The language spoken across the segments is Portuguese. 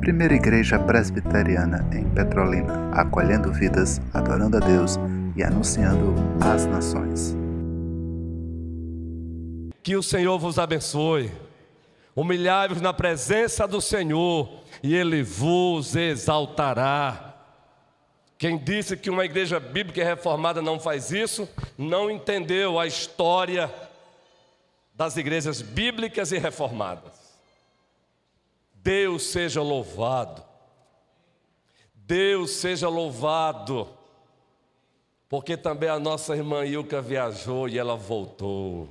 Primeira Igreja Presbiteriana em Petrolina, acolhendo vidas, adorando a Deus e anunciando às nações. Que o Senhor vos abençoe. Humilhai-vos na presença do Senhor e Ele vos exaltará. Quem disse que uma igreja bíblica reformada não faz isso, não entendeu a história das igrejas bíblicas e reformadas. Deus seja louvado. Deus seja louvado. Porque também a nossa irmã Ilka viajou e ela voltou.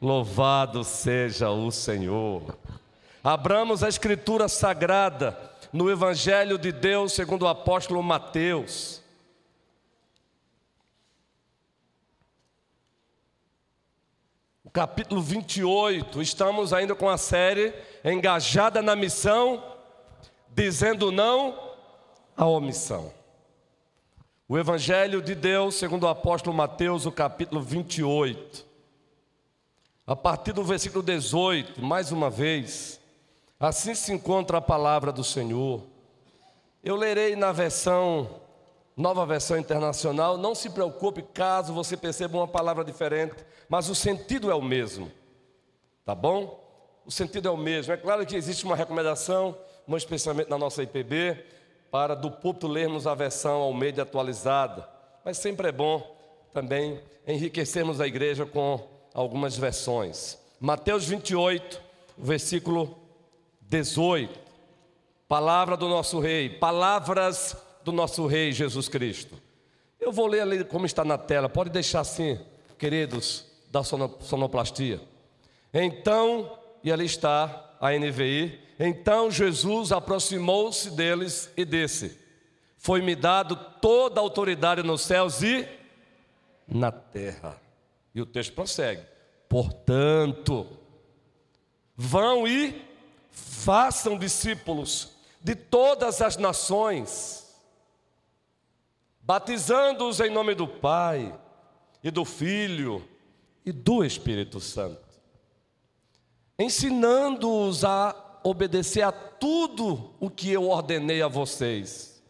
Louvado seja o Senhor. Abramos a escritura sagrada no Evangelho de Deus segundo o apóstolo Mateus. Capítulo 28, estamos ainda com a série engajada na missão, dizendo não à omissão. O Evangelho de Deus, segundo o apóstolo Mateus, o capítulo 28. A partir do versículo 18, mais uma vez, assim se encontra a palavra do Senhor. Eu lerei na versão, nova versão internacional, não se preocupe caso você perceba uma palavra diferente, mas o sentido é o mesmo, tá bom? o sentido é o mesmo. É claro que existe uma recomendação, um especialmente na nossa IPB, para do púlpito lermos a versão ao meio atualizada, mas sempre é bom também enriquecermos a igreja com algumas versões. Mateus 28, versículo 18. Palavra do nosso rei, palavras do nosso rei Jesus Cristo. Eu vou ler ali como está na tela, pode deixar assim, queridos da sonoplastia. Então e ali está a NVI. Então Jesus aproximou-se deles e disse: Foi-me dado toda a autoridade nos céus e na terra. E o texto prossegue: Portanto, vão e façam discípulos de todas as nações, batizando-os em nome do Pai e do Filho e do Espírito Santo ensinando-os a obedecer a tudo o que eu ordenei a vocês.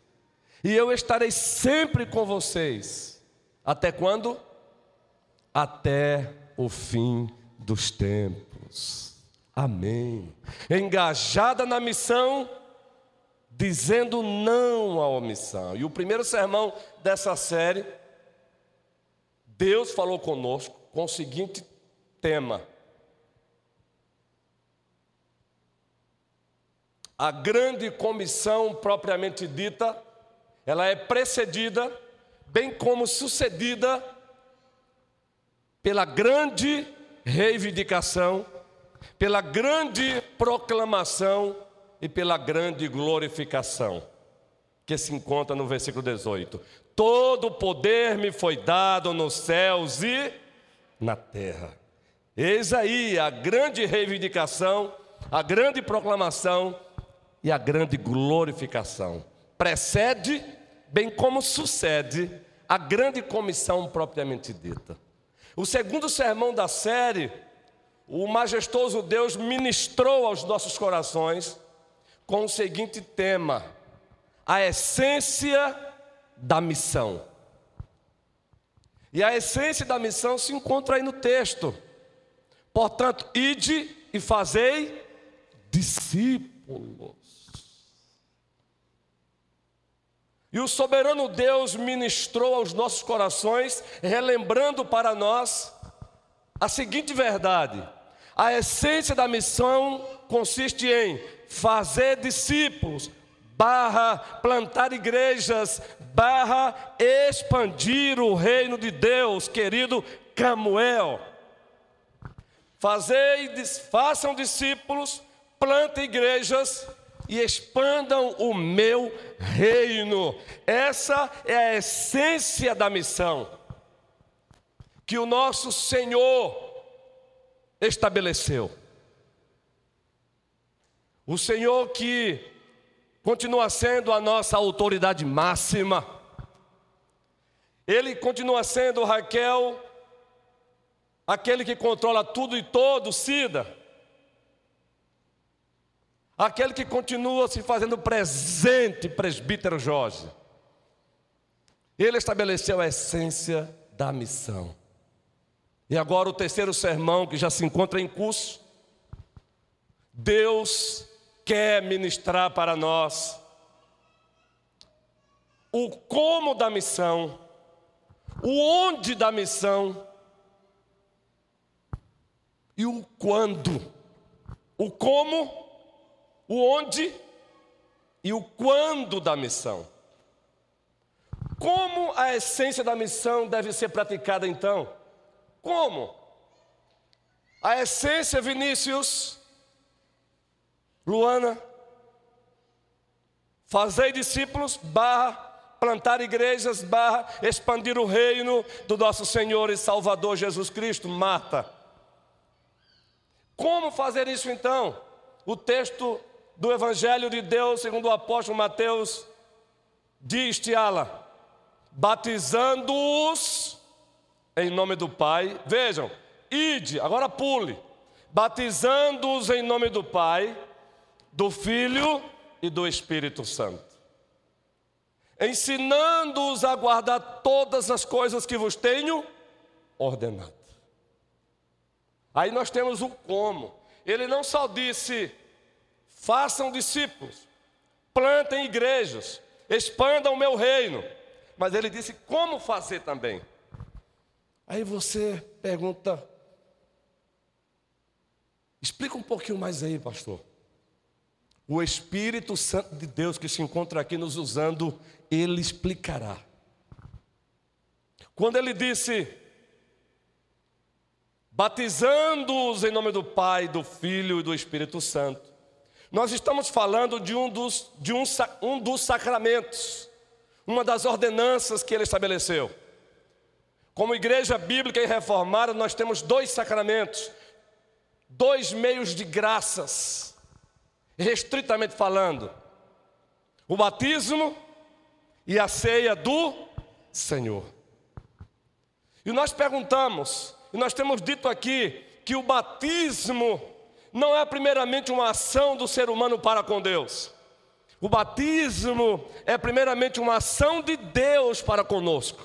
E eu estarei sempre com vocês. Até quando? Até o fim dos tempos. Amém. Engajada na missão, dizendo não à omissão. E o primeiro sermão dessa série, Deus falou conosco com o seguinte tema: a grande comissão propriamente dita, ela é precedida, bem como sucedida, pela grande reivindicação, pela grande proclamação e pela grande glorificação, que se encontra no versículo 18: Todo o poder me foi dado nos céus e na terra. Eis aí a grande reivindicação, a grande proclamação e a grande glorificação. Precede, bem como sucede, a grande comissão propriamente dita. O segundo sermão da série, o majestoso Deus ministrou aos nossos corações com o seguinte tema: a essência da missão. E a essência da missão se encontra aí no texto. Portanto, ide e fazei discípulos. E o soberano Deus ministrou aos nossos corações, relembrando para nós a seguinte verdade: a essência da missão consiste em fazer discípulos, barra plantar igrejas, barra expandir o reino de Deus, querido Camuel. Fazer, façam discípulos, plantem igrejas, e expandam o meu reino. Essa é a essência da missão que o nosso Senhor estabeleceu. O Senhor que continua sendo a nossa autoridade máxima. Ele continua sendo, Raquel, aquele que controla tudo e todo, Cida. aquele que continua se fazendo presente, presbítero Jorge. Ele estabeleceu a essência da missão. E agora o terceiro sermão que já se encontra em curso. Deus quer ministrar para nós o como da missão, o onde da missão e o quando. O como, o onde e o quando da missão. Como a essência da missão deve ser praticada então? Como? A essência, Vinícius, Luana, fazer discípulos, barra, plantar igrejas, barra, expandir o reino do nosso Senhor e Salvador Jesus Cristo, Marta. Como fazer isso então? O texto do Evangelho de Deus, segundo o apóstolo Mateus, diz, Tiala, batizando-os em nome do Pai. Vejam, ide, agora pule. Batizando-os em nome do Pai, do Filho e do Espírito Santo. Ensinando-os a guardar todas as coisas que vos tenho ordenado. Aí nós temos o como. Ele não só disse: façam discípulos, plantem igrejas, expandam o meu reino mas ele disse como fazer também. Aí você pergunta, explica um pouquinho mais aí, pastor. O Espírito Santo de Deus que se encontra aqui nos usando, ele explicará. Quando ele disse, batizando-os em nome do Pai, do Filho e do Espírito Santo, nós estamos falando de um dos, de um, um dos sacramentos uma das ordenanças que ele estabeleceu. Como igreja bíblica e reformada, nós temos dois sacramentos, dois meios de graças, restritamente falando: o batismo e a ceia do Senhor. E nós perguntamos, e nós temos dito aqui, que o batismo não é primeiramente uma ação do ser humano para com Deus. O batismo é primeiramente uma ação de Deus para conosco.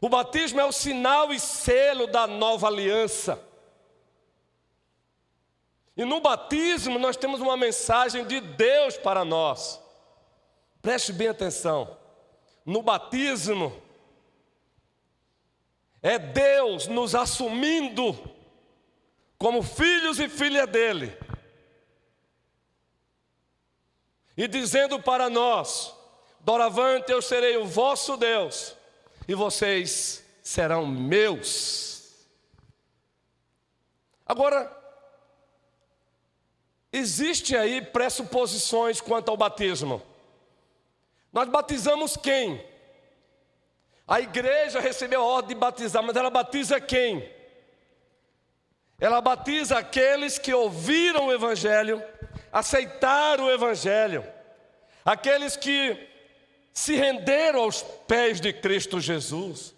O batismo é o sinal e selo da nova aliança. E no batismo nós temos uma mensagem de Deus para nós. Preste bem atenção. No batismo é Deus nos assumindo como filhos e filha dele e dizendo para nós: Doravante eu serei o vosso Deus, e vocês serão meus. Agora, existe aí pressuposições quanto ao batismo. Nós batizamos quem? A igreja recebeu a ordem de batizar, mas ela batiza quem? Ela batiza aqueles que ouviram o Evangelho aceitaram o Evangelho, aqueles que se renderam aos pés de Cristo Jesus,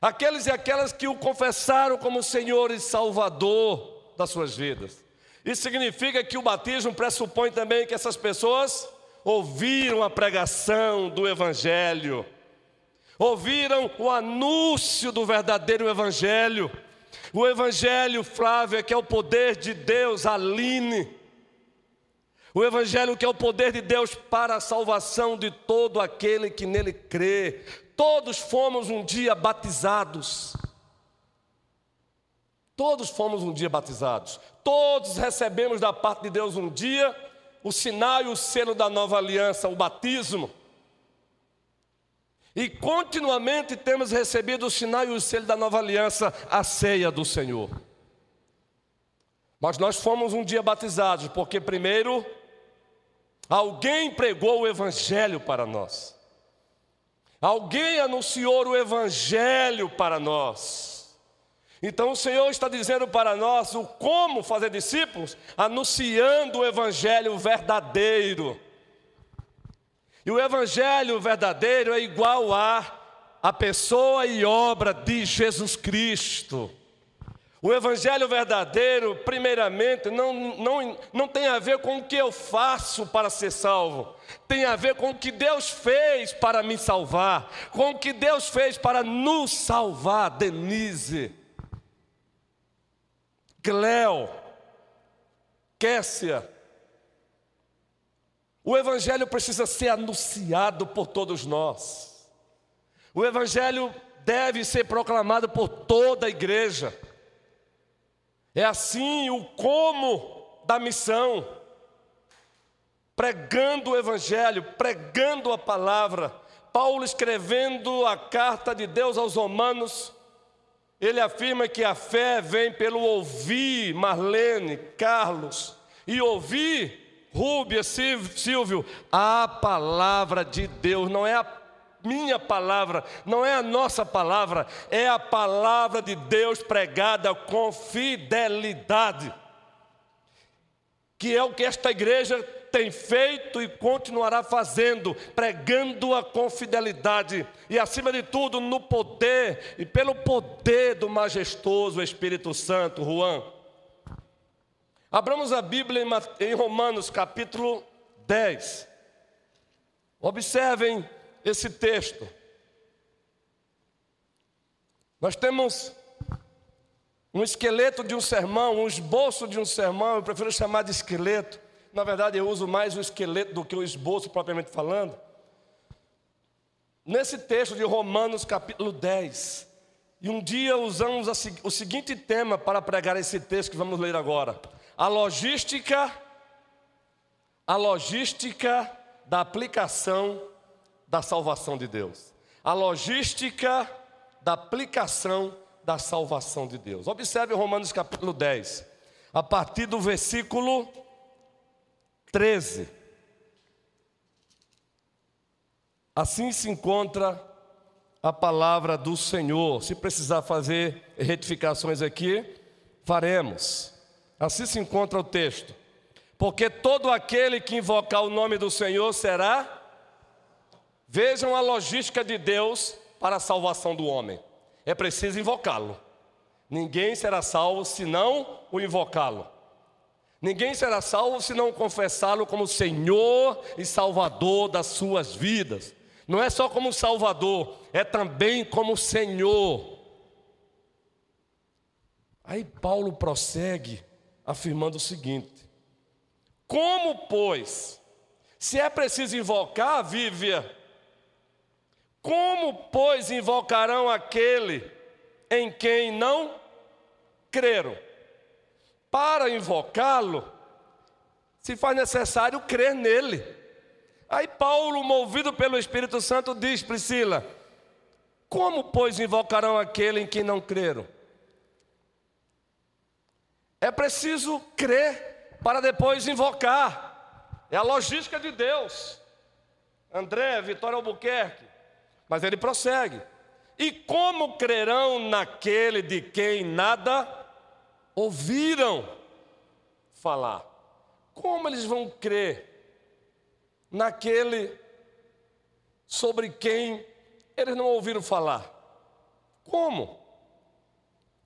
aqueles e aquelas que o confessaram como Senhor e Salvador das suas vidas. Isso significa que o batismo pressupõe também que essas pessoas ouviram a pregação do Evangelho, ouviram o anúncio do verdadeiro Evangelho. O Evangelho, Flávia, que é o poder de Deus, Aline, o Evangelho que é o poder de Deus para a salvação de todo aquele que nele crê. Todos fomos um dia batizados. Todos fomos um dia batizados. Todos recebemos da parte de Deus um dia o sinal e o selo da nova aliança, o batismo. E continuamente temos recebido o sinal e o selo da nova aliança, a ceia do Senhor. Mas nós fomos um dia batizados, porque primeiro Alguém pregou o Evangelho para nós. Alguém anunciou o Evangelho para nós. Então o Senhor está dizendo para nós o como fazer discípulos, anunciando o Evangelho verdadeiro. E o Evangelho verdadeiro é igual a a pessoa e obra de Jesus Cristo. O evangelho verdadeiro, primeiramente, não, não, não tem a ver com o que eu faço para ser salvo, tem a ver com o que Deus fez para me salvar, com o que Deus fez para nos salvar. Denise, Cleo, Kessia. O evangelho precisa ser anunciado por todos nós. O evangelho deve ser proclamado por toda a igreja. É assim o como da missão, pregando o Evangelho, pregando a palavra. Paulo escrevendo a carta de Deus aos Romanos, ele afirma que a fé vem pelo ouvir, Marlene, Carlos, e ouvir, Rúbia, Silvio, a palavra de Deus, não é a minha palavra, não é a nossa palavra, é a palavra de Deus pregada com fidelidade. Que é o que esta igreja tem feito e continuará fazendo, pregando-a com fidelidade e, acima de tudo, no poder e pelo poder do majestoso Espírito Santo, Juan. Abramos a Bíblia em Romanos capítulo 10. Observem esse texto. Nós temos um esqueleto de um sermão, um esboço de um sermão, eu prefiro chamar de esqueleto. Na verdade, eu uso mais o esqueleto do que o esboço propriamente falando. Nesse texto de Romanos, capítulo 10, e um dia usamos o seguinte tema para pregar esse texto que vamos ler agora: a logística, a logística da aplicação da salvação de Deus, a logística da aplicação da salvação de Deus. Observe Romanos capítulo 10, a partir do versículo 13. Assim se encontra a palavra do Senhor. Se precisar fazer retificações aqui, faremos. Assim se encontra o texto. Porque todo aquele que invocar o nome do Senhor será Vejam a logística de Deus para a salvação do homem. É preciso invocá-lo. Ninguém será salvo se não o invocá-lo. Ninguém será salvo se não confessá-lo como Senhor e Salvador das suas vidas. Não é só como Salvador, é também como Senhor. Aí Paulo prossegue afirmando o seguinte: Como, pois, se é preciso invocar, Vívia, como, pois, invocarão aquele em quem não creram? Para invocá-lo, se faz necessário crer nele. Aí Paulo, movido pelo Espírito Santo, diz: Priscila, como, pois, invocarão aquele em quem não creram? É preciso crer para depois invocar. É a logística de Deus. André, Vitória Albuquerque, mas ele prossegue. E como crerão naquele de quem nada ouviram falar? Como eles vão crer naquele sobre quem eles não ouviram falar? Como?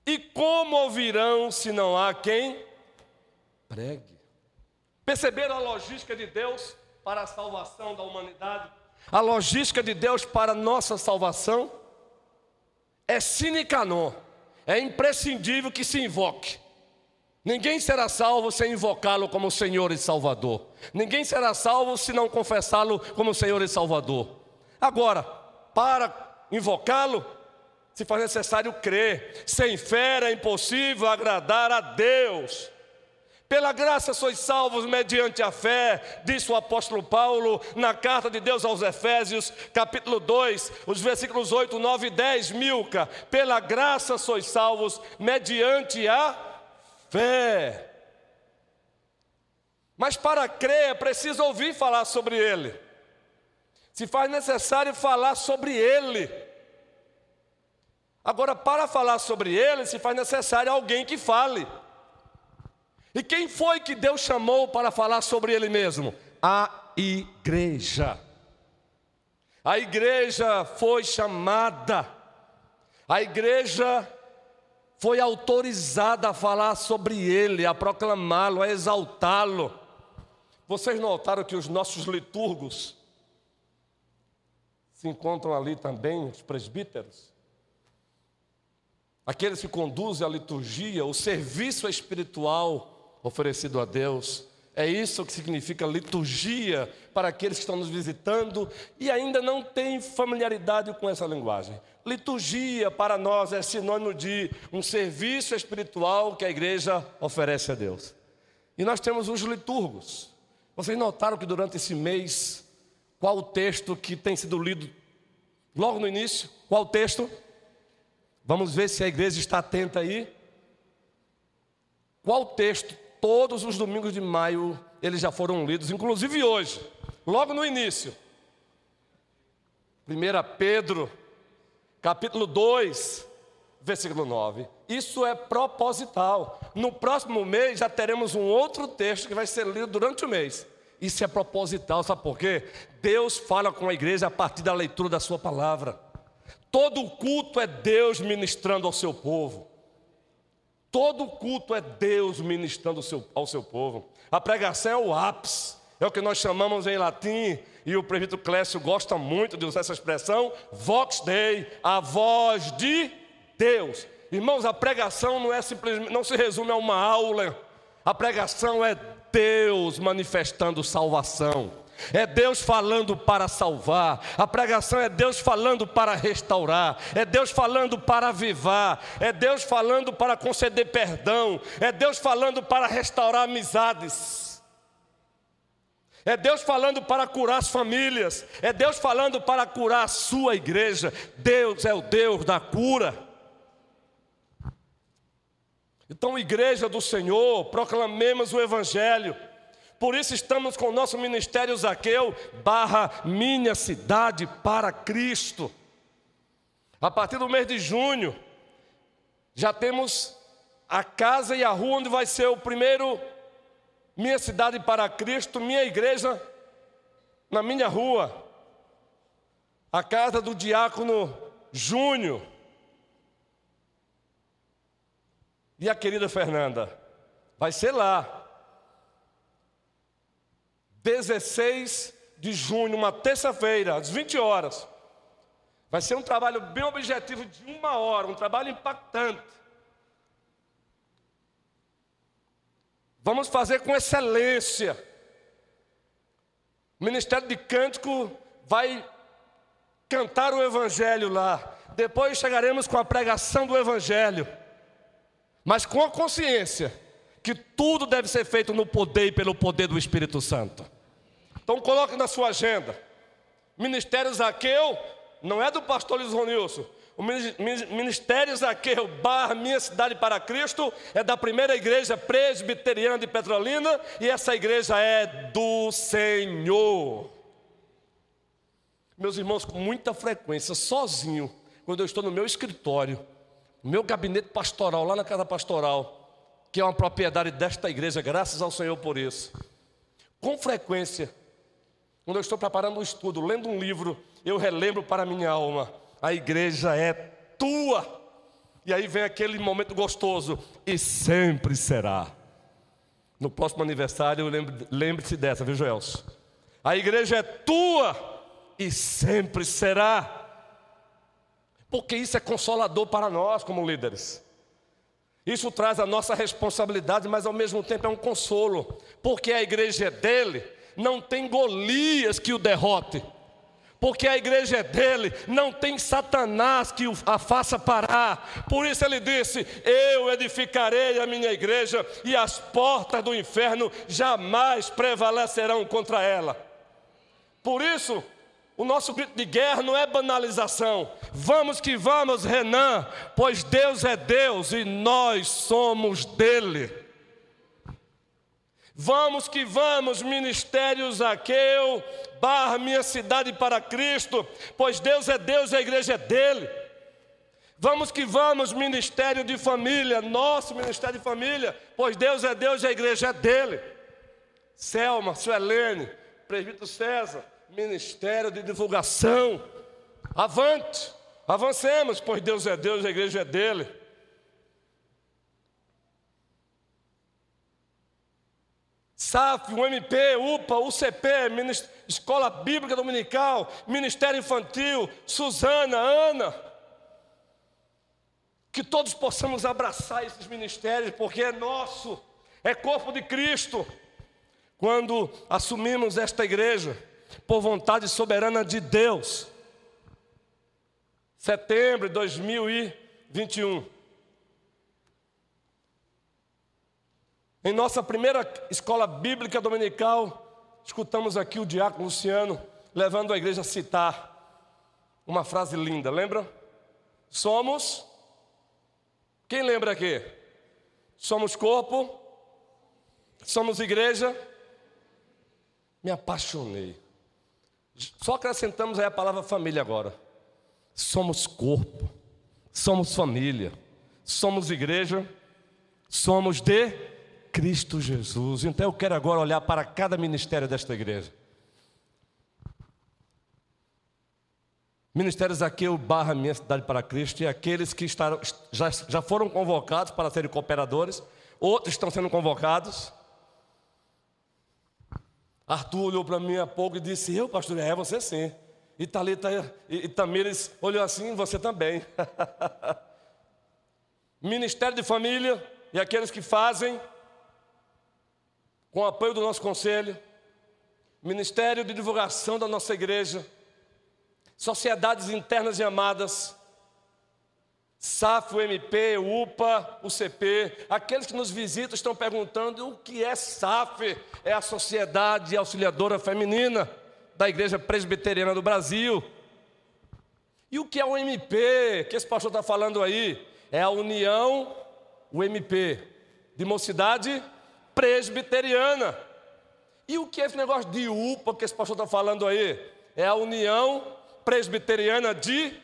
E como ouvirão se não há quem pregue? Perceberam a logística de Deus para a salvação da humanidade? A logística de Deus para a nossa salvação é sine qua non, é imprescindível que se invoque. Ninguém será salvo sem invocá-lo como Senhor e Salvador. Ninguém será salvo se não confessá-lo como Senhor e Salvador. Agora, para invocá-lo, se faz necessário crer. Sem fé é impossível agradar a Deus. Pela graça sois salvos mediante a fé, disse o apóstolo Paulo na carta de Deus aos Efésios, capítulo 2, os versículos 8, 9 e 10, Milca. Pela graça sois salvos mediante a fé. Mas para crer é preciso ouvir falar sobre ele. Se faz necessário falar sobre ele. Agora, para falar sobre ele, se faz necessário alguém que fale. E quem foi que Deus chamou para falar sobre Ele mesmo? A igreja. A igreja foi chamada, a igreja foi autorizada a falar sobre ele, a proclamá-lo, a exaltá-lo. Vocês notaram que os nossos liturgos se encontram ali também, os presbíteros? Aqueles que conduzem a liturgia, o serviço espiritual oferecido a Deus. É isso que significa liturgia para aqueles que estão nos visitando e ainda não têm familiaridade com essa linguagem. Liturgia para nós é sinônimo de um serviço espiritual que a igreja oferece a Deus. E nós temos os liturgos. Vocês notaram que durante esse mês, qual o texto que tem sido lido logo no início? Qual o texto? Vamos ver se a igreja está atenta aí. Qual texto? Todos os domingos de maio eles já foram lidos, inclusive hoje, logo no início. 1 Pedro, capítulo 2, versículo 9. Isso é proposital. No próximo mês já teremos um outro texto que vai ser lido durante o mês. Isso é proposital, sabe por quê? Deus fala com a igreja a partir da leitura da sua palavra. Todo culto é Deus ministrando ao seu povo. Todo culto é Deus ministrando ao seu, povo. A pregação é o ápice, é o que nós chamamos em latim, e o prefeito Clécio gosta muito de usar essa expressão, vox dei, a voz de Deus. Irmãos, a pregação não é simplesmente, não se resume a uma aula. A pregação é Deus manifestando salvação. É Deus falando para salvar, a pregação é Deus falando para restaurar, é Deus falando para avivar, é Deus falando para conceder perdão, é Deus falando para restaurar amizades, é Deus falando para curar as famílias, é Deus falando para curar a sua igreja. Deus é o Deus da cura. Então, igreja do Senhor, proclamemos o Evangelho. Por isso estamos com o nosso ministério Zaqueu, barra minha cidade para Cristo. A partir do mês de junho, já temos a casa e a rua onde vai ser o primeiro minha cidade para Cristo, minha igreja na minha rua. A casa do diácono Júnior. E a querida Fernanda? Vai ser lá. 16 de junho, uma terça-feira, às 20 horas. Vai ser um trabalho bem objetivo de uma hora, um trabalho impactante. Vamos fazer com excelência. O Ministério de Cântico vai cantar o Evangelho lá. Depois chegaremos com a pregação do Evangelho. Mas com a consciência que tudo deve ser feito no poder e pelo poder do Espírito Santo. Então coloque na sua agenda. Ministério Zaqueu não é do pastor Luiz Ronilson. O Ministério Zaqueu barra Minha Cidade para Cristo é da primeira igreja presbiteriana de Petrolina e essa igreja é do Senhor. Meus irmãos, com muita frequência, sozinho, quando eu estou no meu escritório, no meu gabinete pastoral, lá na casa pastoral, que é uma propriedade desta igreja, graças ao Senhor por isso. Com frequência, quando eu estou preparando um estudo, lendo um livro, eu relembro para a minha alma: a igreja é tua. E aí vem aquele momento gostoso, e sempre será. No próximo aniversário, lembre-se dessa, viu, Joelso? A igreja é tua e sempre será. Porque isso é consolador para nós como líderes. Isso traz a nossa responsabilidade, mas ao mesmo tempo é um consolo, porque a igreja é dele, não tem Golias que o derrote, porque a igreja é dele, não tem Satanás que a faça parar. Por isso ele disse: Eu edificarei a minha igreja e as portas do inferno jamais prevalecerão contra ela. Por isso, o nosso grito de guerra não é banalização. Vamos que vamos, Renan, pois Deus é Deus e nós somos dele. Vamos que vamos, Ministério Zaqueu, barra minha cidade para Cristo, pois Deus é Deus e a igreja é dele. Vamos que vamos, Ministério de Família, nosso Ministério de Família, pois Deus é Deus e a igreja é dele. Selma, Suelene, Presbítero César, Ministério de Divulgação, avante, avancemos, pois Deus é Deus e a igreja é dele. SAF, UMP, UPA, UCP, Escola Bíblica Dominical, Ministério Infantil, Suzana, Ana. Que todos possamos abraçar esses ministérios, porque é nosso, é corpo de Cristo. Quando assumimos esta igreja, por vontade soberana de Deus, setembro de 2021. Em nossa primeira escola bíblica dominical, escutamos aqui o diácono Luciano levando a igreja a citar uma frase linda, lembra? Somos. Quem lembra aqui? Somos corpo, somos igreja. Me apaixonei. Só acrescentamos aí a palavra família agora. Somos corpo, somos família, somos igreja, somos de Cristo Jesus. Então eu quero agora olhar para cada ministério desta igreja. Ministério Zaqueu barra Minha Cidade para Cristo e aqueles que estarão, já, já foram convocados para serem cooperadores, outros estão sendo convocados. Arthur olhou para mim há pouco e disse: Eu, pastor, é você sim. E Thalita e Tamires olhou assim, você também. Ministério de Família e aqueles que fazem com o apoio do nosso conselho, Ministério de Divulgação da nossa igreja, sociedades internas e amadas, SAF, UMP, UPA, UCP, aqueles que nos visitam estão perguntando o que é SAF? É a Sociedade Auxiliadora Feminina da Igreja Presbiteriana do Brasil. E o que é o MP, que esse pastor está falando aí? É a União, o MP, de Mocidade presbiteriana. E o que é esse negócio de UPA que esse pastor está falando aí? É a União Presbiteriana de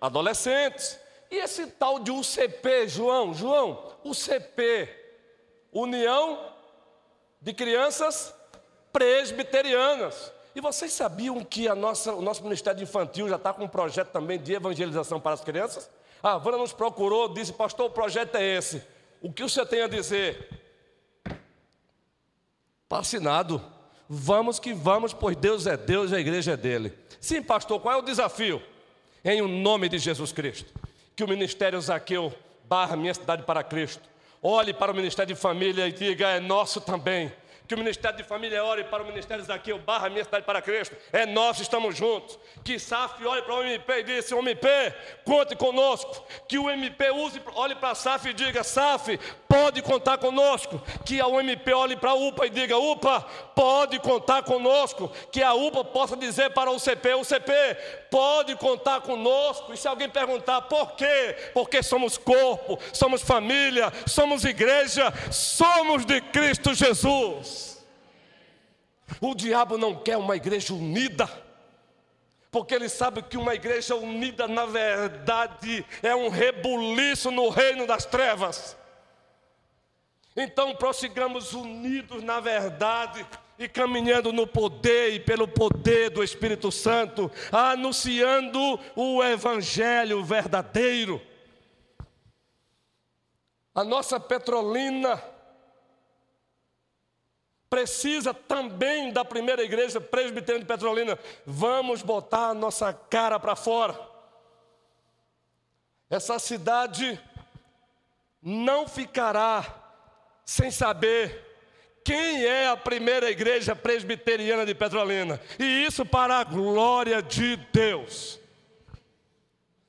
Adolescentes. E esse tal de UCP, João? João, UCP, União de Crianças Presbiterianas. E vocês sabiam que a nossa, o nosso Ministério Infantil já está com um projeto também de evangelização para as crianças? A Vana nos procurou, disse, pastor, o projeto é esse. O que o senhor tem a dizer? Está assinado. Vamos que vamos, pois Deus é Deus e a igreja é dele. Sim, pastor, qual é o desafio? Em o nome de Jesus Cristo. Que o ministério Zaqueu barra minha cidade para Cristo. Olhe para o ministério de família e diga: é nosso também que o Ministério de Família ore para o Ministério Zaqueu, barra Minha Cidade para Cristo, é nós estamos juntos. Que SAF olhe para o MP e diga, MP, conte conosco. Que o MP use, olhe para a SAF e diga, SAF, pode contar conosco. Que a UMP olhe para a UPA e diga, UPA, pode contar conosco. Que a UPA possa dizer para o CP, o CP, pode contar conosco. E se alguém perguntar por quê? Porque somos corpo, somos família, somos igreja, somos de Cristo Jesus. O diabo não quer uma igreja unida, porque ele sabe que uma igreja unida, na verdade, é um rebuliço no reino das trevas. Então, prossigamos unidos na verdade e caminhando no poder e pelo poder do Espírito Santo, anunciando o Evangelho verdadeiro. A nossa Petrolina precisa também da primeira igreja presbiteriana de Petrolina. Vamos botar a nossa cara para fora. Essa cidade não ficará sem saber quem é a primeira igreja presbiteriana de Petrolina. E isso para a glória de Deus.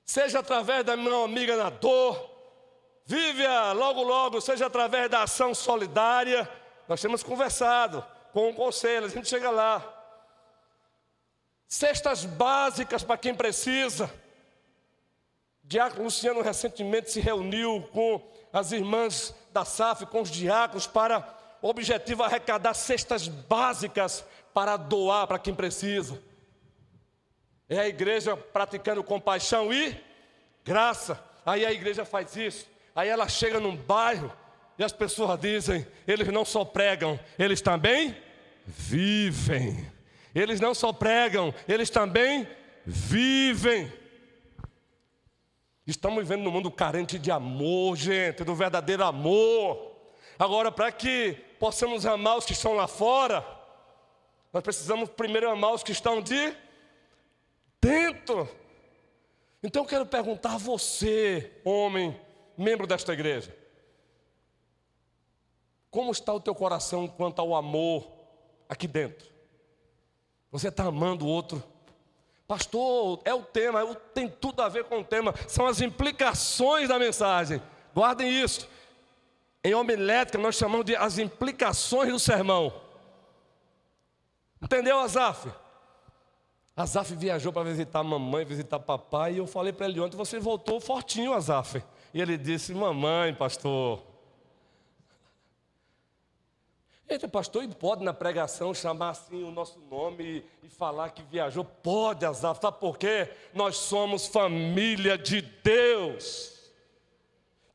Seja através da minha amiga na dor, vive-a logo logo, seja através da ação solidária nós temos conversado com o conselho, a gente chega lá. Cestas básicas para quem precisa. Diácono Luciano recentemente se reuniu com as irmãs da SAF, com os diáconos, para o objetivo arrecadar cestas básicas para doar para quem precisa. É a igreja praticando compaixão e graça. Aí a igreja faz isso. Aí ela chega num bairro e as pessoas dizem: eles não só pregam, eles também vivem. Eles não só pregam, eles também vivem. Estamos vivendo num mundo carente de amor, gente, do verdadeiro amor. Agora, para que possamos amar os que estão lá fora, nós precisamos primeiro amar os que estão de dentro. Então eu quero perguntar a você, homem, membro desta igreja, como está o teu coração quanto ao amor aqui dentro? Você está amando o outro? Pastor, é o tema, tem tudo a ver com o tema, são as implicações da mensagem. Guardem isso. Em homilética nós chamamos de as implicações do sermão. Entendeu, Azaf? Azaf viajou para visitar a mamãe, visitar papai, e eu falei para ele ontem, você voltou fortinho, Azaf. E ele disse, mamãe, pastor. Eita, pastor, e pode na pregação chamar assim o nosso nome e, falar que viajou? Pode, Azaf, sabe por quê? Nós somos família de Deus.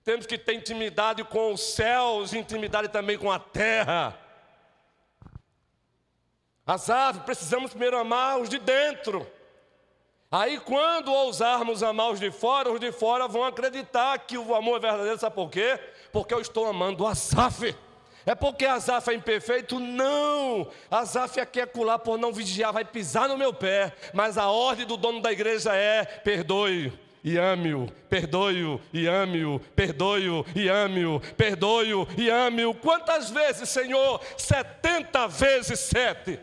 Temos que ter intimidade com os céus, intimidade também com a terra. Aves, precisamos primeiro amar os de dentro. Aí, quando ousarmos amar os de fora, os de fora vão acreditar que o amor é verdadeiro, sabe por quê? Porque eu estou amando o. É porque Asaf é imperfeito? Não. Asaf aqui é cular por não vigiar, vai pisar no meu pé. Mas a ordem do dono da igreja é: perdoe e ame-o, perdoe-o e ame-o, perdoe-o e ame-o, perdoe-o e ame-o. Quantas vezes, Senhor? 70 vezes sete.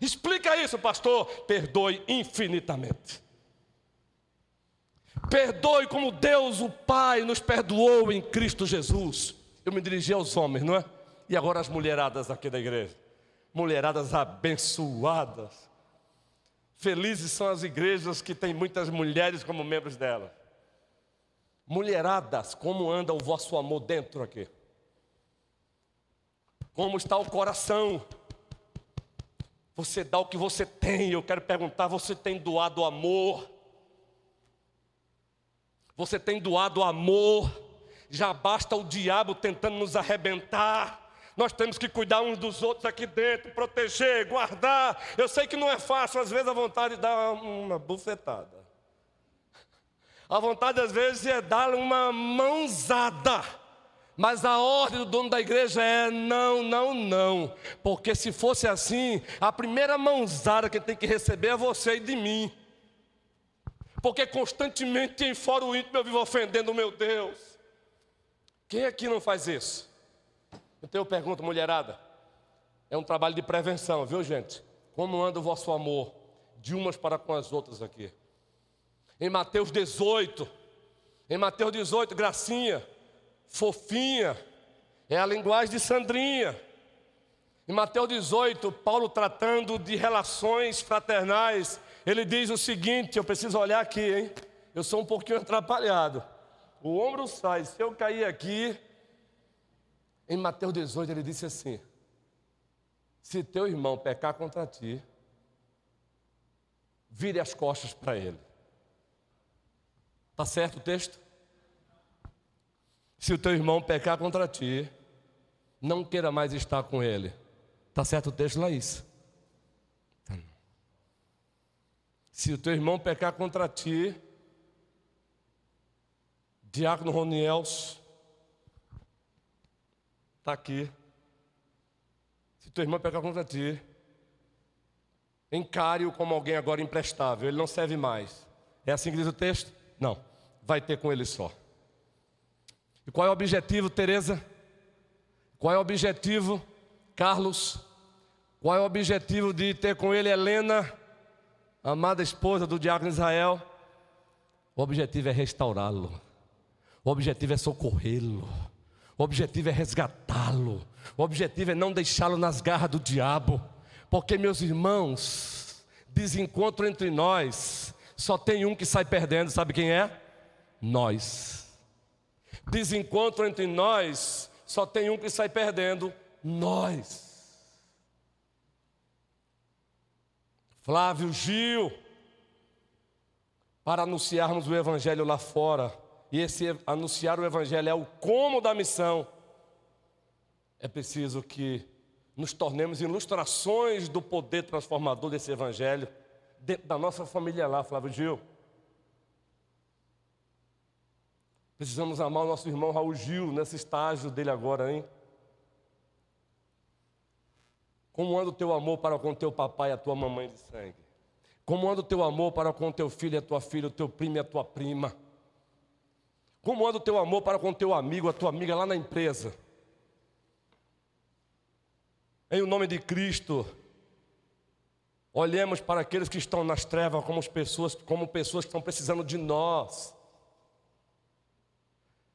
Explica isso, pastor. Perdoe infinitamente. Perdoe como Deus, o Pai, nos perdoou em Cristo Jesus. Eu me dirigi aos homens, não é? E agora as mulheradas aqui da igreja. Mulheradas abençoadas Felizes são as igrejas que têm muitas mulheres como membros dela. Mulheradas, como anda o vosso amor dentro aqui? Como está o coração? Você dá o que você tem. Eu quero perguntar: você tem doado amor? Você tem doado amor? Já basta o diabo tentando nos arrebentar. Nós temos que cuidar uns dos outros aqui dentro, proteger, guardar. Eu sei que não é fácil, às vezes a vontade de dar uma bufetada. A vontade às vezes é dar uma mãozada. Mas a ordem do dono da igreja é não, não, não. Porque se fosse assim, a primeira mãozada que tem que receber é você e de mim. Porque constantemente em fora o íntimo eu vivo ofendendo o meu Deus. Quem aqui não faz isso? Então eu pergunto, mulherada, é um trabalho de prevenção, viu gente? Como anda o vosso amor de umas para com as outras aqui? Em Mateus 18, em Mateus 18, gracinha, fofinha, é a linguagem de Sandrinha. Em Mateus 18, Paulo tratando de relações fraternais, ele diz o seguinte: eu preciso olhar aqui, hein? Eu sou um pouquinho atrapalhado. O ombro sai, se eu cair aqui, em Mateus 18 ele disse assim: Se teu irmão pecar contra ti, vire as costas para ele. Está certo o texto? Se o teu irmão pecar contra ti, não queira mais estar com ele. Está certo o texto, Laís? Se o teu irmão pecar contra ti, Diácono Roniels, Está aqui. Se teu irmão pecar contra ti, encare-o como alguém agora imprestável, ele não serve mais. É assim que diz o texto? Não, vai ter com ele só. E qual é o objetivo, Teresa? Qual é o objetivo, Carlos? Qual é o objetivo de ter com ele Helena, amada esposa do diácono Israel? O objetivo é restaurá-lo. O objetivo é socorrê-lo. O objetivo é resgatá-lo. O objetivo é não deixá-lo nas garras do diabo. Porque, meus irmãos, desencontro entre nós, só tem um que sai perdendo, sabe quem é? Nós. Desencontro entre nós, só tem um que sai perdendo, nós. Flávio Gil, para anunciarmos o Evangelho lá fora, e esse anunciar o Evangelho é o como da missão, é preciso que nos tornemos ilustrações do poder transformador desse Evangelho dentro da nossa família lá, Flávio Gil. Precisamos amar o nosso irmão Raul Gil nesse estágio dele agora, hein? Como anda o teu amor para com teu papai e a tua mamãe de sangue? Como anda o teu amor para com teu filho e a tua filha, o teu primo e a tua prima? Como anda o teu amor para com teu amigo, a tua amiga lá na empresa? Em o nome de Cristo, olhemos para aqueles que estão nas trevas como pessoas, como pessoas que estão precisando de nós.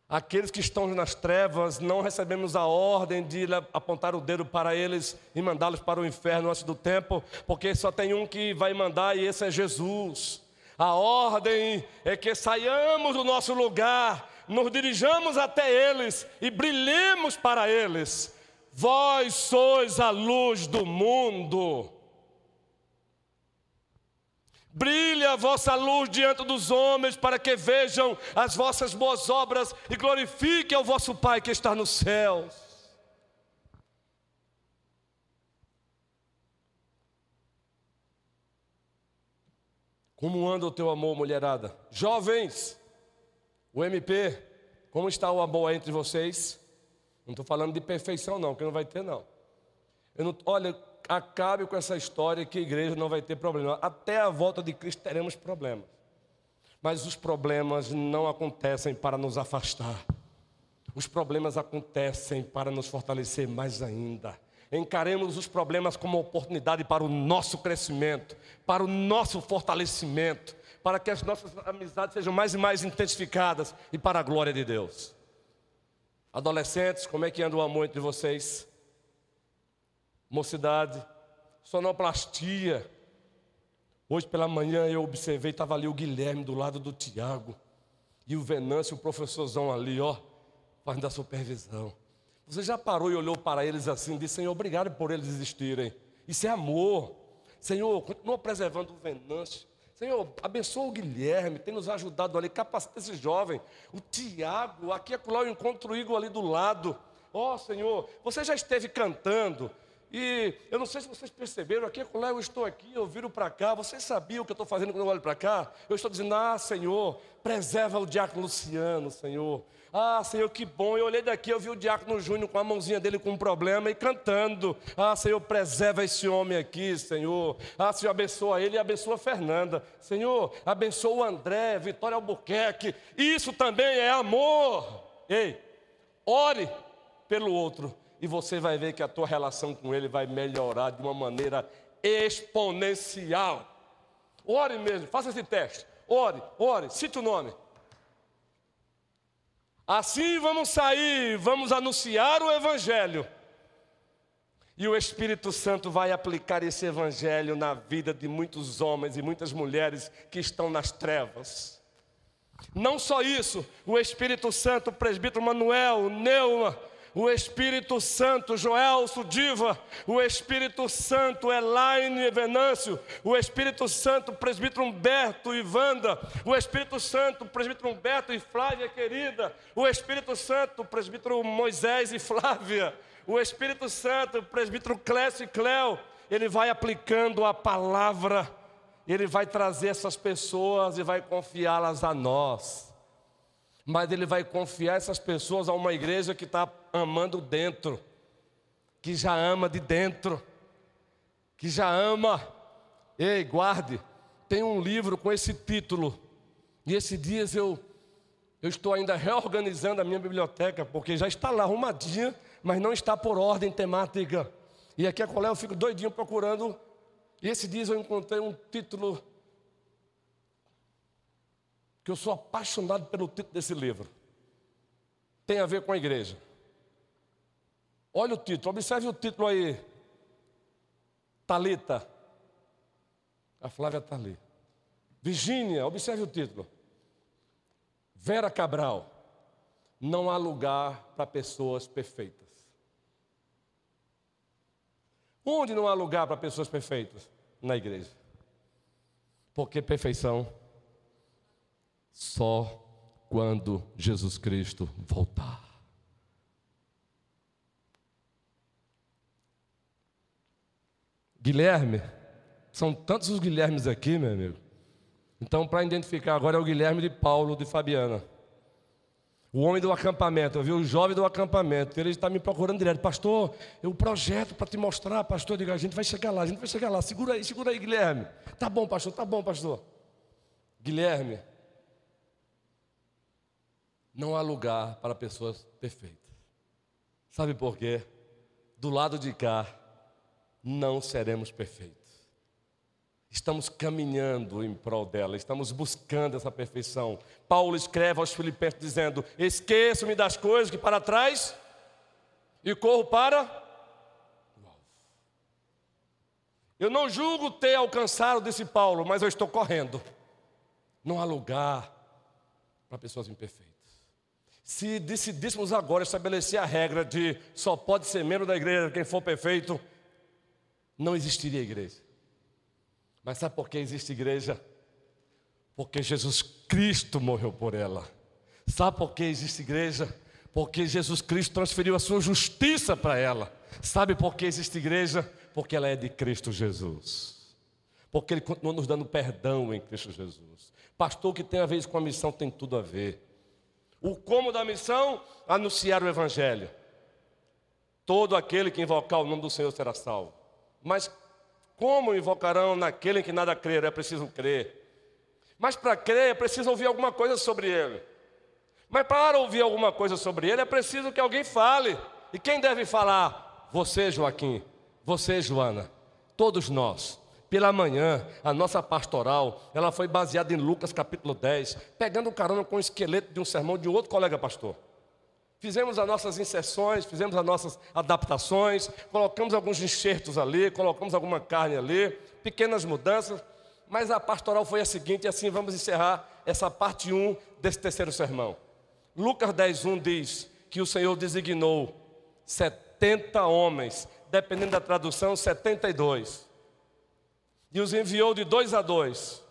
Aqueles que estão nas trevas, não recebemos a ordem de apontar o dedo para eles e mandá-los para o inferno antes do tempo, porque só tem um que vai mandar e esse é Jesus. A ordem é que saiamos do nosso lugar, nos dirijamos até eles e brilhemos para eles. Vós sois a luz do mundo. Brilhe a vossa luz diante dos homens, para que vejam as vossas boas obras e glorifiquem ao vosso Pai que está nos céus. Como anda o teu amor, mulherada? Jovens, o MP, como está o amor entre vocês? Não estou falando de perfeição, não, que não vai ter, não. não olha, acabe com essa história que a igreja não vai ter problema. Até a volta de Cristo teremos problemas. Mas os problemas não acontecem para nos afastar. Os problemas acontecem para nos fortalecer mais ainda. Encaremos os problemas como oportunidade para o nosso crescimento, para o nosso fortalecimento, para que as nossas amizades sejam mais e mais intensificadas e para a glória de Deus. Adolescentes, como é que anda o amor entre vocês? mocidade, sonoplastia. Hoje pela manhã eu observei, estava ali o Guilherme do lado do Tiago. E o Venâncio, o professorzão ali, ó, fazendo a supervisão. Você já parou e olhou para eles assim disse, Senhor, obrigado por eles existirem. Isso é amor. Senhor, continua preservando o Venâncio. Senhor, abençoa o Guilherme, tem nos ajudado ali, capacita esse jovem. O Tiago, aqui é lá eu encontro o Igor ali do lado. Ó oh, Senhor, você já esteve cantando, e eu não sei se vocês perceberam, aqui quando eu estou aqui, eu viro para cá, vocês sabiam o que eu estou fazendo quando eu olho para cá? Eu estou dizendo, ah, Senhor, preserva o diácono Luciano, Senhor. Ah, Senhor, que bom. Eu olhei daqui, eu vi o diácono Júnior com a mãozinha dele com um problema e cantando. Ah, Senhor, preserva esse homem aqui, Senhor. Ah, Senhor, abençoa ele e abençoa a Fernanda. Senhor, abençoa o André, Vitória Albuquerque. Isso também é amor. Ei, ore pelo outro e você vai ver que a tua relação com Ele vai melhorar de uma maneira exponencial. Ore mesmo, faça esse teste. Ore, ore, cite o nome. Assim vamos sair, vamos anunciar o Evangelho. E o Espírito Santo vai aplicar esse Evangelho na vida de muitos homens e muitas mulheres que estão nas trevas. Não só isso, o Espírito Santo, o presbítero Manuel, Neuma, o Espírito Santo, Joel Sudiva, o Espírito Santo, Elaine Venâncio, o Espírito Santo, presbítero Humberto e Wanda, o Espírito Santo, presbítero Humberto e Flávia querida, o Espírito Santo, presbítero Moisés e Flávia, o Espírito Santo, presbítero Clécio e Cléo, ele vai aplicando a palavra, ele vai trazer essas pessoas e vai confiá-las a nós mas ele vai confiar essas pessoas a uma igreja que está amando dentro, que já ama de dentro, que já ama. Ei, guarde, tem um livro com esse título, e esses dias eu, eu estou ainda reorganizando a minha biblioteca, porque já está lá arrumadinha, mas não está por ordem temática. E aqui a colega eu fico doidinho procurando, e esses dias eu encontrei um título que eu sou apaixonado pelo título desse livro. Tem a ver com a igreja. Olha o título, observe o título aí. Talita. A Flávia está ali. Virgínia, observe o título. Vera Cabral. Não há lugar para pessoas perfeitas. Onde não há lugar para pessoas perfeitas? Na igreja. Porque perfeição só quando Jesus Cristo voltar. Guilherme, são tantos os Guilhermes aqui, meu amigo. Então, para identificar agora é o Guilherme de Paulo de Fabiana. O homem do acampamento, eu vi o jovem do acampamento, ele está me procurando direto, pastor, eu projeto para te mostrar, pastor, diga, a gente vai chegar lá, a gente vai chegar lá, segura aí, segura aí, Guilherme. Tá bom, pastor, tá bom, pastor. Guilherme, não há lugar para pessoas perfeitas. Sabe por quê? Do lado de cá, não seremos perfeitos. Estamos caminhando em prol dela, estamos buscando essa perfeição. Paulo escreve aos Filipenses dizendo: Esqueço-me das coisas que para trás e corro para. Eu não julgo ter alcançado, disse Paulo, mas eu estou correndo. Não há lugar para pessoas imperfeitas. Se decidíssemos agora estabelecer a regra de só pode ser membro da igreja quem for perfeito, não existiria igreja. Mas sabe por que existe igreja? Porque Jesus Cristo morreu por ela. Sabe por que existe igreja? Porque Jesus Cristo transferiu a sua justiça para ela. Sabe por que existe igreja? Porque ela é de Cristo Jesus. Porque Ele continua nos dando perdão em Cristo Jesus. Pastor, que tem a ver com a missão tem tudo a ver. O como da missão? Anunciar o Evangelho. Todo aquele que invocar o nome do Senhor será salvo. Mas como invocarão naquele em que nada crer? É preciso crer. Mas para crer é preciso ouvir alguma coisa sobre ele. Mas para ouvir alguma coisa sobre ele é preciso que alguém fale. E quem deve falar? Você, Joaquim. Você, Joana. Todos nós. Pela manhã, a nossa pastoral, ela foi baseada em Lucas capítulo 10, pegando carona com o esqueleto de um sermão de outro colega pastor. Fizemos as nossas inserções, fizemos as nossas adaptações, colocamos alguns enxertos ali, colocamos alguma carne ali, pequenas mudanças, mas a pastoral foi a seguinte, e assim vamos encerrar essa parte 1 desse terceiro sermão. Lucas 10:1 diz que o Senhor designou 70 homens, dependendo da tradução, 72. E os enviou de dois a dois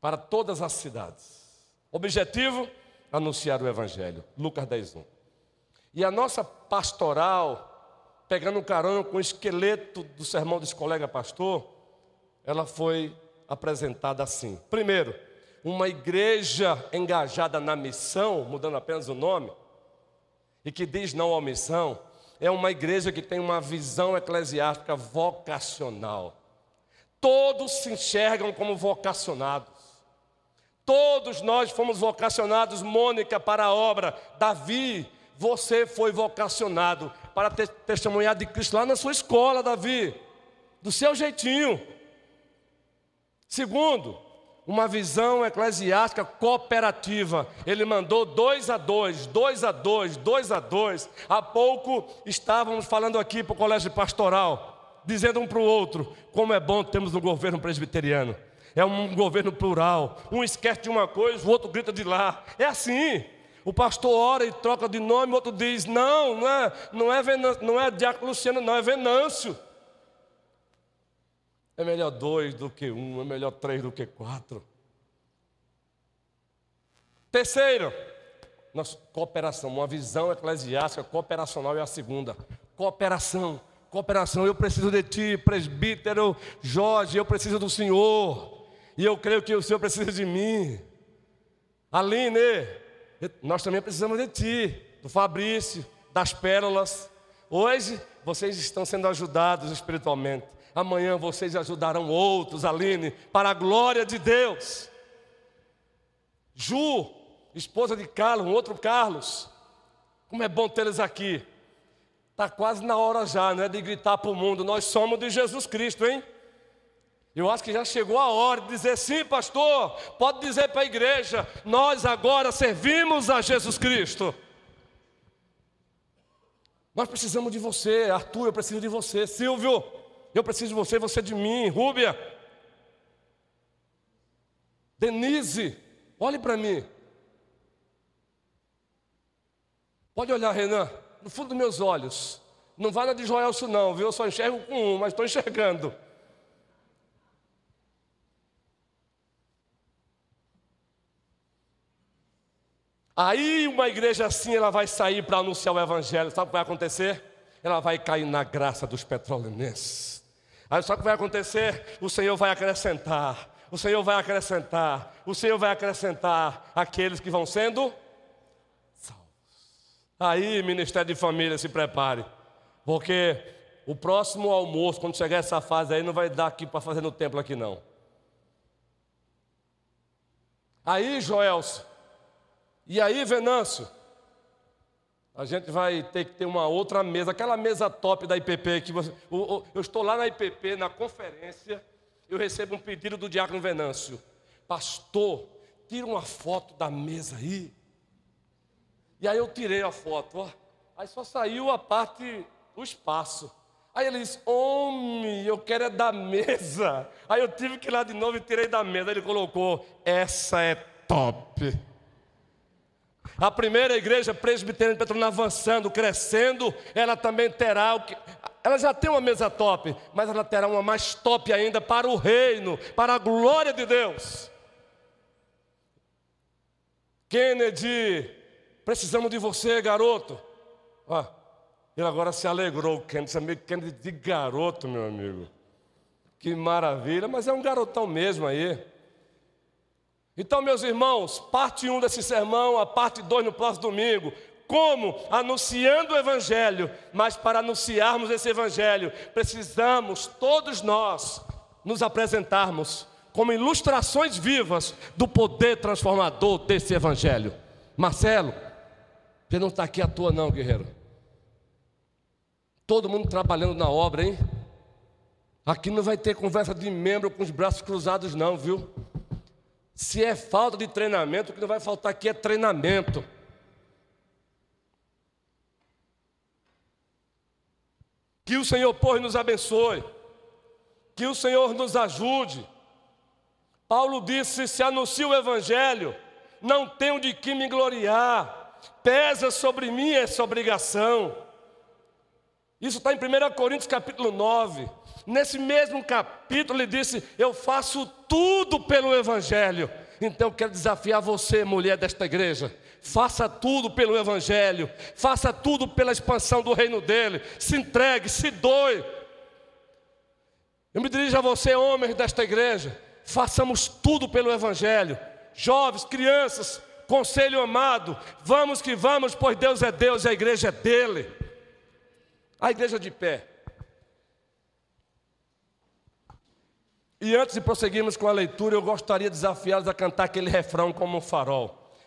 para todas as cidades. Objetivo: anunciar o Evangelho. Lucas 10, 1. E a nossa pastoral, pegando carona com o esqueleto do sermão desse colega pastor, ela foi apresentada assim. Primeiro, uma igreja engajada na missão, mudando apenas o nome, e que diz não à missão, é uma igreja que tem uma visão eclesiástica vocacional. Todos se enxergam como vocacionados. Todos nós fomos vocacionados, Mônica, para a obra. Davi, você foi vocacionado para ter, testemunhar de Cristo lá na sua escola, Davi, do seu jeitinho. Segundo, uma visão eclesiástica cooperativa. Ele mandou dois a dois, dois a dois, dois a dois. Há pouco estávamos falando aqui para o colégio pastoral, dizendo um para o outro como é bom termos um governo presbiteriano é um governo plural. Um esquece de uma coisa, o outro grita de lá. É assim. O pastor ora e troca de nome, o outro diz: Não, não é, não é, Venâncio, não é Diácono Luciano, não, é Venâncio. É melhor dois do que um, é melhor três do que quatro. Terceiro, nossa cooperação, uma visão eclesiástica cooperacional é a segunda. Cooperação, cooperação. Eu preciso de ti, presbítero Jorge, eu preciso do Senhor. E eu creio que o Senhor precisa de mim. Aline, nós também precisamos de ti, do Fabrício, das pérolas. Hoje vocês estão sendo ajudados espiritualmente. Amanhã vocês ajudarão outros, Aline, para a glória de Deus. Ju, esposa de Carlos, um outro Carlos. Como é bom tê-los aqui. Está quase na hora já, não é de gritar para o mundo. Nós somos de Jesus Cristo, hein? Eu acho que já chegou a hora de dizer sim, pastor. Pode dizer para a igreja: nós agora servimos a Jesus Cristo. Nós precisamos de você, Arthur, eu preciso de você, Silvio, eu preciso de você, você de mim, Rúbia, Denise, olhe para mim. Pode olhar, Renan, no fundo dos meus olhos. Não vá na de Joelso, não, viu? Eu só enxergo com um, mas estou enxergando. Aí uma igreja assim, ela vai sair para anunciar o evangelho. Sabe o que vai acontecer? Ela vai cair na graça dos petrolinenses. Aí sabe o que vai acontecer? O Senhor vai acrescentar. O Senhor vai acrescentar. O Senhor vai acrescentar aqueles que vão sendo Aí, Ministério de Família, se prepare. Porque o próximo almoço, quando chegar essa fase aí, não vai dar aqui para fazer no templo aqui não. Aí, Joelso, e aí, Venâncio, a gente vai ter que ter uma outra mesa, aquela mesa top da IPP que você, eu estou lá na IPP, na conferência, eu recebo um pedido do diácono Venâncio. Pastor, tira uma foto da mesa aí. E aí eu tirei a foto, ó. Aí só saiu a parte do espaço. Aí ele disse: Homem, eu quero é da mesa. Aí eu tive que ir lá de novo e tirei da mesa. Ele colocou: Essa é top. A primeira igreja presbiteriana de Petrolina avançando, crescendo, ela também terá o que. Ela já tem uma mesa top, mas ela terá uma mais top ainda para o reino, para a glória de Deus. Kennedy, precisamos de você, garoto. Ó, ele agora se alegrou, Kennedy, meio Kennedy de garoto, meu amigo. Que maravilha, mas é um garotão mesmo aí. Então, meus irmãos, parte 1 um desse sermão, a parte 2 no próximo domingo. Como? Anunciando o Evangelho. Mas para anunciarmos esse Evangelho, precisamos, todos nós, nos apresentarmos como ilustrações vivas do poder transformador desse Evangelho. Marcelo, você não está aqui à toa, não, guerreiro. Todo mundo trabalhando na obra, hein? Aqui não vai ter conversa de membro com os braços cruzados, não, viu? Se é falta de treinamento, o que não vai faltar aqui é treinamento. Que o Senhor, pois, nos abençoe. Que o Senhor nos ajude. Paulo disse: se anuncia o Evangelho, não tenho de que me gloriar, pesa sobre mim essa obrigação. Isso está em 1 Coríntios capítulo 9. Nesse mesmo capítulo, ele disse: Eu faço tudo pelo Evangelho. Então eu quero desafiar você, mulher desta igreja. Faça tudo pelo Evangelho, faça tudo pela expansão do reino dele. Se entregue, se doe. Eu me dirijo a você, homens desta igreja. Façamos tudo pelo Evangelho. Jovens, crianças, conselho amado. Vamos que vamos, pois Deus é Deus e a igreja é dele. A igreja de pé. E antes de prosseguirmos com a leitura, eu gostaria de desafiá-los a cantar aquele refrão como um farol.